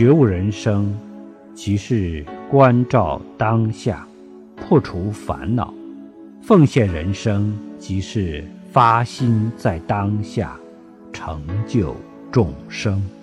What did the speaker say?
觉悟人生即是关照当下破除烦恼奉献人生即是发心在当下成就众生。